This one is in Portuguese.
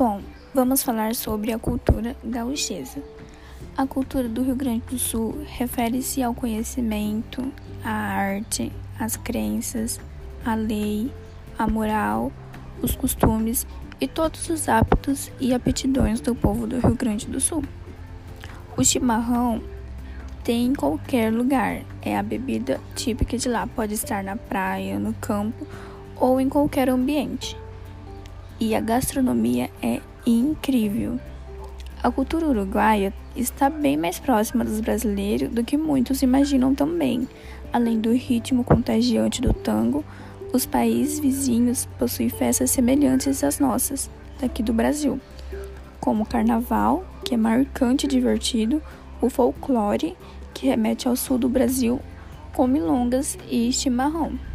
Bom, vamos falar sobre a cultura gauchesa. A cultura do Rio Grande do Sul refere-se ao conhecimento, à arte, às crenças, à lei, à moral, os costumes e todos os hábitos e aptidões do povo do Rio Grande do Sul. O chimarrão tem em qualquer lugar, é a bebida típica de lá, pode estar na praia, no campo ou em qualquer ambiente. E a gastronomia é incrível. A cultura uruguaia está bem mais próxima dos brasileiros do que muitos imaginam também. Além do ritmo contagiante do tango, os países vizinhos possuem festas semelhantes às nossas, daqui do Brasil, como o carnaval, que é marcante e divertido, o folclore, que remete ao sul do Brasil, com milongas e chimarrão.